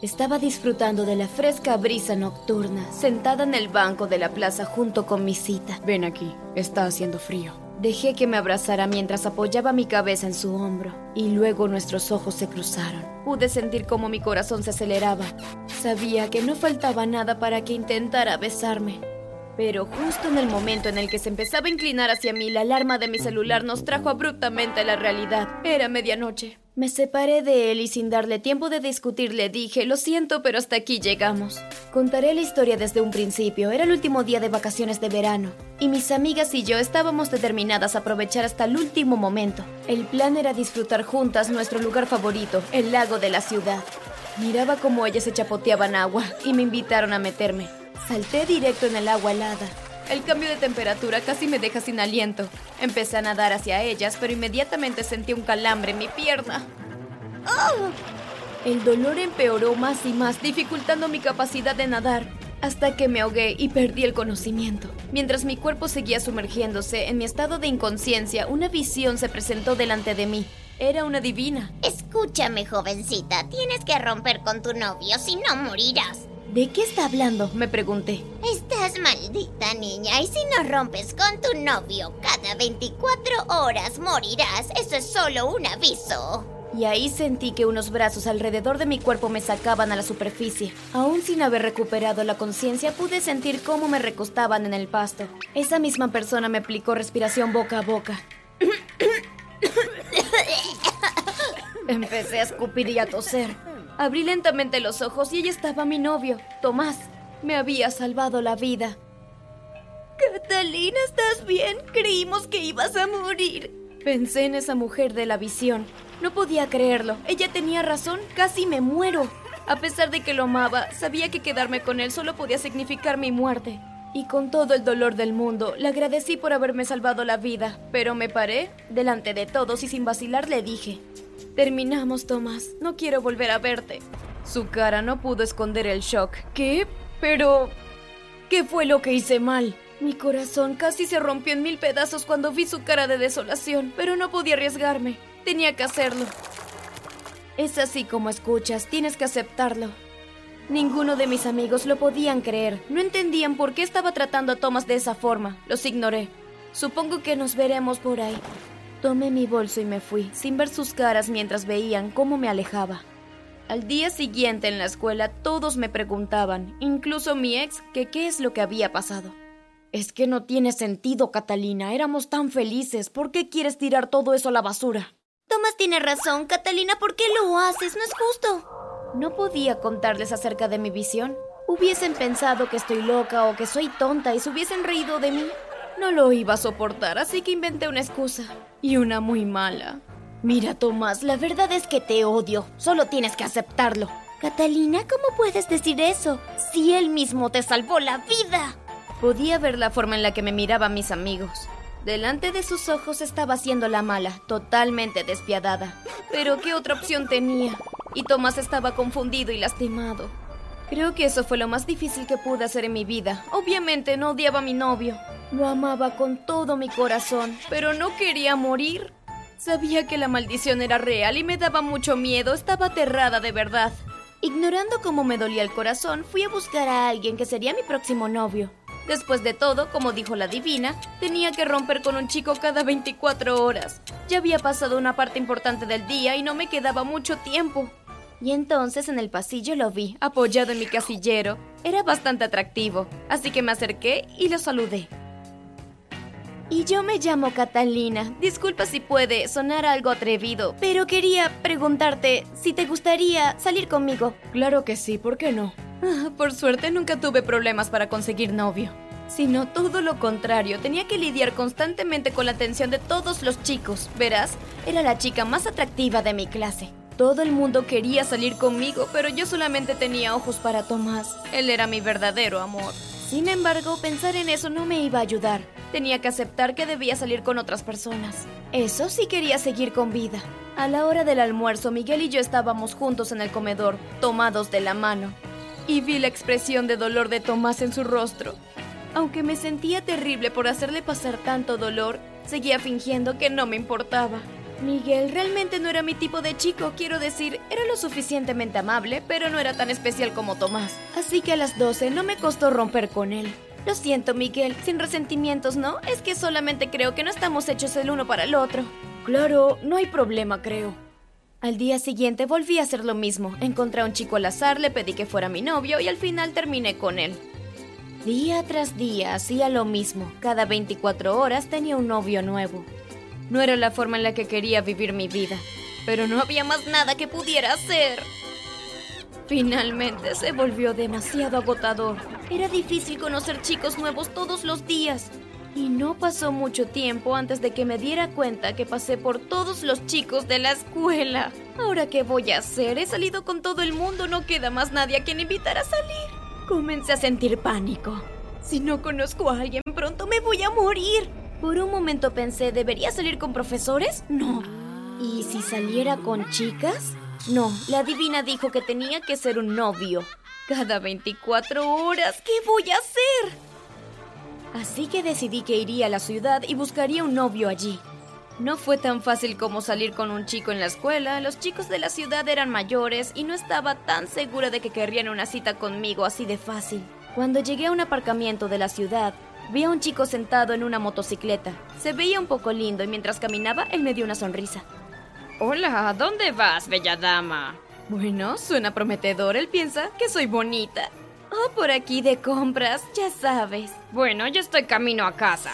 Estaba disfrutando de la fresca brisa nocturna, sentada en el banco de la plaza junto con mi cita. Ven aquí, está haciendo frío. Dejé que me abrazara mientras apoyaba mi cabeza en su hombro, y luego nuestros ojos se cruzaron. Pude sentir cómo mi corazón se aceleraba. Sabía que no faltaba nada para que intentara besarme. Pero justo en el momento en el que se empezaba a inclinar hacia mí, la alarma de mi celular nos trajo abruptamente a la realidad. Era medianoche. Me separé de él y sin darle tiempo de discutir le dije, lo siento, pero hasta aquí llegamos. Contaré la historia desde un principio. Era el último día de vacaciones de verano. Y mis amigas y yo estábamos determinadas a aprovechar hasta el último momento. El plan era disfrutar juntas nuestro lugar favorito, el lago de la ciudad. Miraba cómo ellas se chapoteaban agua y me invitaron a meterme. Salté directo en el agua helada. El cambio de temperatura casi me deja sin aliento. Empecé a nadar hacia ellas, pero inmediatamente sentí un calambre en mi pierna. ¡Oh! El dolor empeoró más y más, dificultando mi capacidad de nadar, hasta que me ahogué y perdí el conocimiento. Mientras mi cuerpo seguía sumergiéndose en mi estado de inconsciencia, una visión se presentó delante de mí. Era una divina. Escúchame, jovencita, tienes que romper con tu novio, si no morirás. ¿De qué está hablando? Me pregunté. Estás maldita, niña, y si no rompes con tu novio, cada 24 horas morirás. Eso es solo un aviso. Y ahí sentí que unos brazos alrededor de mi cuerpo me sacaban a la superficie. Aún sin haber recuperado la conciencia, pude sentir cómo me recostaban en el pasto. Esa misma persona me aplicó respiración boca a boca. Empecé a escupir y a toser. Abrí lentamente los ojos y ella estaba mi novio, Tomás. Me había salvado la vida. Catalina, ¿estás bien? Creímos que ibas a morir. Pensé en esa mujer de la visión. No podía creerlo. Ella tenía razón. Casi me muero. A pesar de que lo amaba, sabía que quedarme con él solo podía significar mi muerte. Y con todo el dolor del mundo, le agradecí por haberme salvado la vida, pero me paré delante de todos y sin vacilar le dije, Terminamos, Tomás. No quiero volver a verte. Su cara no pudo esconder el shock. ¿Qué? Pero... ¿Qué fue lo que hice mal? Mi corazón casi se rompió en mil pedazos cuando vi su cara de desolación, pero no podía arriesgarme. Tenía que hacerlo. Es así como escuchas, tienes que aceptarlo. Ninguno de mis amigos lo podían creer. No entendían por qué estaba tratando a Tomás de esa forma. Los ignoré. Supongo que nos veremos por ahí. Tomé mi bolso y me fui, sin ver sus caras mientras veían cómo me alejaba. Al día siguiente en la escuela todos me preguntaban, incluso mi ex, que qué es lo que había pasado. Es que no tiene sentido, Catalina. Éramos tan felices. ¿Por qué quieres tirar todo eso a la basura? Tomás tiene razón, Catalina. ¿Por qué lo haces? No es justo. No podía contarles acerca de mi visión. Hubiesen pensado que estoy loca o que soy tonta y se hubiesen reído de mí. No lo iba a soportar, así que inventé una excusa. Y una muy mala. Mira, Tomás, la verdad es que te odio. Solo tienes que aceptarlo. Catalina, ¿cómo puedes decir eso? Si él mismo te salvó la vida. Podía ver la forma en la que me miraban mis amigos. Delante de sus ojos estaba haciendo la mala, totalmente despiadada. Pero ¿qué otra opción tenía? Y Tomás estaba confundido y lastimado. Creo que eso fue lo más difícil que pude hacer en mi vida. Obviamente no odiaba a mi novio. Lo amaba con todo mi corazón, pero no quería morir. Sabía que la maldición era real y me daba mucho miedo. Estaba aterrada de verdad. Ignorando cómo me dolía el corazón, fui a buscar a alguien que sería mi próximo novio. Después de todo, como dijo la divina, tenía que romper con un chico cada 24 horas. Ya había pasado una parte importante del día y no me quedaba mucho tiempo. Y entonces en el pasillo lo vi, apoyado en mi casillero. Era bastante atractivo, así que me acerqué y lo saludé. Y yo me llamo Catalina. Disculpa si puede sonar algo atrevido, pero quería preguntarte si te gustaría salir conmigo. Claro que sí, ¿por qué no? Ah, por suerte nunca tuve problemas para conseguir novio. Sino todo lo contrario, tenía que lidiar constantemente con la atención de todos los chicos. Verás, era la chica más atractiva de mi clase. Todo el mundo quería salir conmigo, pero yo solamente tenía ojos para Tomás. Él era mi verdadero amor. Sin embargo, pensar en eso no me iba a ayudar. Tenía que aceptar que debía salir con otras personas. Eso sí quería seguir con vida. A la hora del almuerzo, Miguel y yo estábamos juntos en el comedor, tomados de la mano. Y vi la expresión de dolor de Tomás en su rostro. Aunque me sentía terrible por hacerle pasar tanto dolor, seguía fingiendo que no me importaba. Miguel realmente no era mi tipo de chico, quiero decir, era lo suficientemente amable, pero no era tan especial como Tomás. Así que a las 12 no me costó romper con él. Lo siento, Miguel, sin resentimientos, ¿no? Es que solamente creo que no estamos hechos el uno para el otro. Claro, no hay problema, creo. Al día siguiente volví a hacer lo mismo. Encontré a un chico al azar, le pedí que fuera mi novio y al final terminé con él. Día tras día hacía lo mismo. Cada 24 horas tenía un novio nuevo. No era la forma en la que quería vivir mi vida, pero no había más nada que pudiera hacer. Finalmente se volvió demasiado agotador. Era difícil conocer chicos nuevos todos los días. Y no pasó mucho tiempo antes de que me diera cuenta que pasé por todos los chicos de la escuela. Ahora, ¿qué voy a hacer? He salido con todo el mundo, no queda más nadie a quien invitar a salir. Comencé a sentir pánico. Si no conozco a alguien, pronto me voy a morir. Por un momento pensé, ¿debería salir con profesores? No. ¿Y si saliera con chicas? No, la divina dijo que tenía que ser un novio. Cada 24 horas, ¿qué voy a hacer? Así que decidí que iría a la ciudad y buscaría un novio allí. No fue tan fácil como salir con un chico en la escuela, los chicos de la ciudad eran mayores y no estaba tan segura de que querrían una cita conmigo así de fácil. Cuando llegué a un aparcamiento de la ciudad, Vi a un chico sentado en una motocicleta. Se veía un poco lindo y mientras caminaba él me dio una sonrisa. Hola, ¿a dónde vas, bella dama? Bueno, suena prometedor. Él piensa que soy bonita. Oh, por aquí de compras, ya sabes. Bueno, yo estoy camino a casa.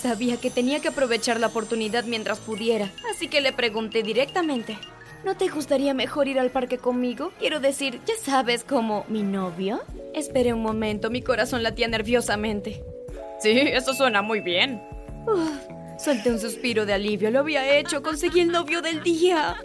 Sabía que tenía que aprovechar la oportunidad mientras pudiera, así que le pregunté directamente. ¿No te gustaría mejor ir al parque conmigo? Quiero decir, ya sabes, como mi novio. Esperé un momento, mi corazón latía nerviosamente. Sí, eso suena muy bien. Solté un suspiro de alivio. Lo había hecho. Conseguí el novio del día.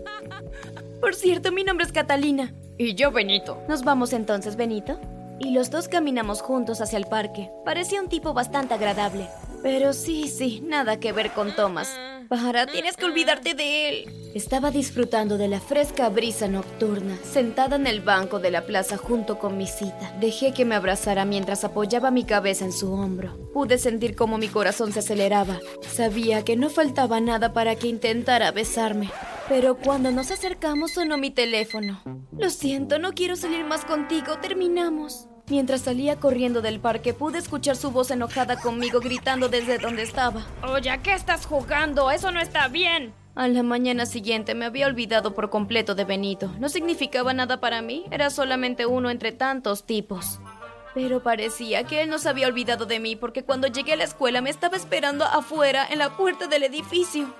Por cierto, mi nombre es Catalina. Y yo, Benito. Nos vamos entonces, Benito. Y los dos caminamos juntos hacia el parque. Parecía un tipo bastante agradable. Pero sí, sí, nada que ver con Thomas. Para, tienes que olvidarte de él. Estaba disfrutando de la fresca brisa nocturna, sentada en el banco de la plaza junto con mi cita. Dejé que me abrazara mientras apoyaba mi cabeza en su hombro. Pude sentir cómo mi corazón se aceleraba. Sabía que no faltaba nada para que intentara besarme. Pero cuando nos acercamos sonó mi teléfono. Lo siento, no quiero salir más contigo, terminamos. Mientras salía corriendo del parque, pude escuchar su voz enojada conmigo gritando desde donde estaba. Oye, ¿qué estás jugando? Eso no está bien. A la mañana siguiente me había olvidado por completo de Benito. No significaba nada para mí, era solamente uno entre tantos tipos. Pero parecía que él no se había olvidado de mí porque cuando llegué a la escuela me estaba esperando afuera en la puerta del edificio.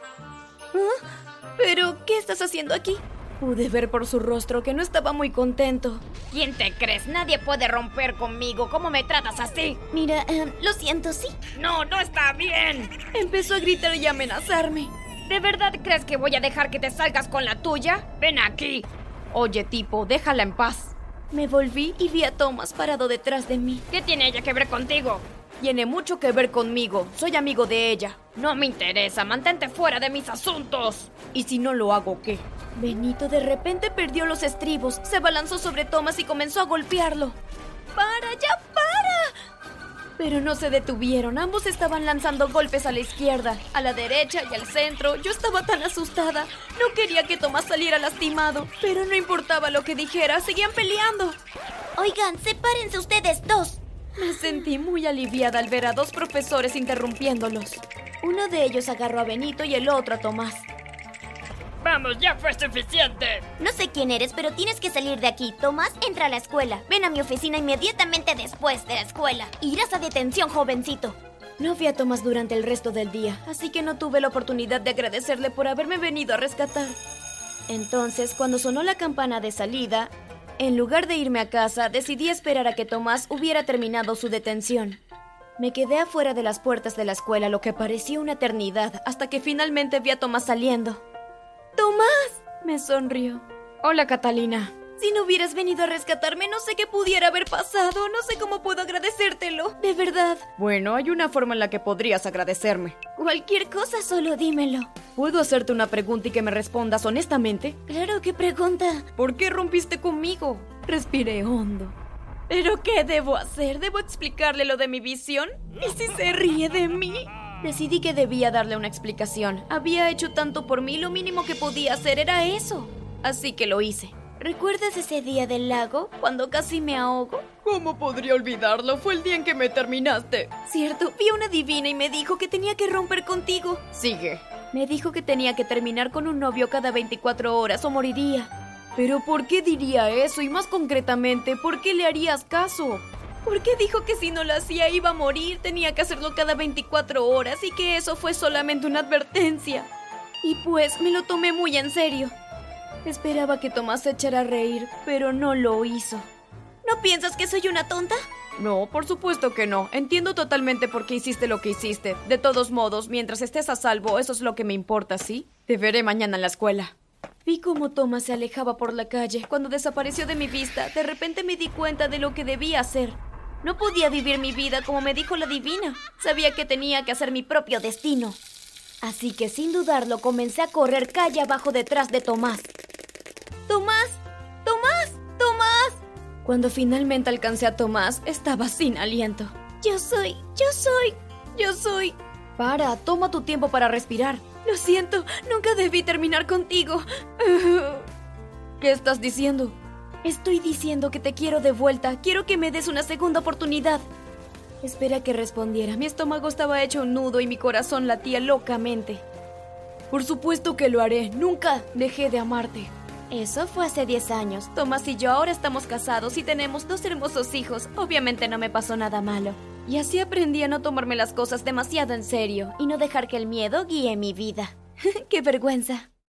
¿Ah? ¿Pero qué estás haciendo aquí? Pude ver por su rostro que no estaba muy contento. ¿Quién te crees? Nadie puede romper conmigo. ¿Cómo me tratas así? Mira, em, lo siento, sí. No, no está bien. Empezó a gritar y amenazarme. ¿De verdad crees que voy a dejar que te salgas con la tuya? Ven aquí. Oye, tipo, déjala en paz. Me volví y vi a Thomas parado detrás de mí. ¿Qué tiene ella que ver contigo? Tiene mucho que ver conmigo. Soy amigo de ella. No me interesa. Mantente fuera de mis asuntos. ¿Y si no lo hago qué? Benito de repente perdió los estribos, se balanzó sobre Thomas y comenzó a golpearlo. ¡Para, ya para! Pero no se detuvieron, ambos estaban lanzando golpes a la izquierda, a la derecha y al centro. Yo estaba tan asustada, no quería que Thomas saliera lastimado, pero no importaba lo que dijera, seguían peleando. Oigan, sepárense ustedes dos. Me sentí muy aliviada al ver a dos profesores interrumpiéndolos. Uno de ellos agarró a Benito y el otro a Tomás. Vamos, ya fue suficiente. No sé quién eres, pero tienes que salir de aquí. Tomás, entra a la escuela. Ven a mi oficina inmediatamente después de la escuela. Irás a detención, jovencito. No vi a Tomás durante el resto del día, así que no tuve la oportunidad de agradecerle por haberme venido a rescatar. Entonces, cuando sonó la campana de salida, en lugar de irme a casa, decidí esperar a que Tomás hubiera terminado su detención. Me quedé afuera de las puertas de la escuela lo que parecía una eternidad, hasta que finalmente vi a Tomás saliendo. ¡Tomás! Me sonrió. Hola, Catalina. Si no hubieras venido a rescatarme, no sé qué pudiera haber pasado. No sé cómo puedo agradecértelo. De verdad. Bueno, hay una forma en la que podrías agradecerme. Cualquier cosa, solo dímelo. ¿Puedo hacerte una pregunta y que me respondas honestamente? Claro, ¿qué pregunta? ¿Por qué rompiste conmigo? Respiré hondo. ¿Pero qué debo hacer? ¿Debo explicarle lo de mi visión? ¿Y si se ríe de mí? Decidí que debía darle una explicación. Había hecho tanto por mí, lo mínimo que podía hacer era eso. Así que lo hice. ¿Recuerdas ese día del lago, cuando casi me ahogo? ¿Cómo podría olvidarlo? Fue el día en que me terminaste. Cierto, vi a una divina y me dijo que tenía que romper contigo. Sigue. Me dijo que tenía que terminar con un novio cada 24 horas o moriría. Pero ¿por qué diría eso? Y más concretamente, ¿por qué le harías caso? ¿Por qué dijo que si no lo hacía iba a morir? Tenía que hacerlo cada 24 horas y que eso fue solamente una advertencia. Y pues me lo tomé muy en serio. Esperaba que Tomás se echara a reír, pero no lo hizo. ¿No piensas que soy una tonta? No, por supuesto que no. Entiendo totalmente por qué hiciste lo que hiciste. De todos modos, mientras estés a salvo, eso es lo que me importa, ¿sí? Te veré mañana en la escuela. Vi cómo Thomas se alejaba por la calle. Cuando desapareció de mi vista, de repente me di cuenta de lo que debía hacer. No podía vivir mi vida como me dijo la divina. Sabía que tenía que hacer mi propio destino. Así que sin dudarlo comencé a correr calle abajo detrás de Tomás. ¡Tomás! ¡Tomás! ¡Tomás! Cuando finalmente alcancé a Tomás, estaba sin aliento. Yo soy, yo soy, yo soy. Para, toma tu tiempo para respirar. Lo siento, nunca debí terminar contigo. ¿Qué estás diciendo? Estoy diciendo que te quiero de vuelta. Quiero que me des una segunda oportunidad. Espera que respondiera. Mi estómago estaba hecho un nudo y mi corazón latía locamente. Por supuesto que lo haré. Nunca dejé de amarte. Eso fue hace 10 años. Tomás y yo ahora estamos casados y tenemos dos hermosos hijos. Obviamente no me pasó nada malo. Y así aprendí a no tomarme las cosas demasiado en serio y no dejar que el miedo guíe mi vida. ¡Qué vergüenza!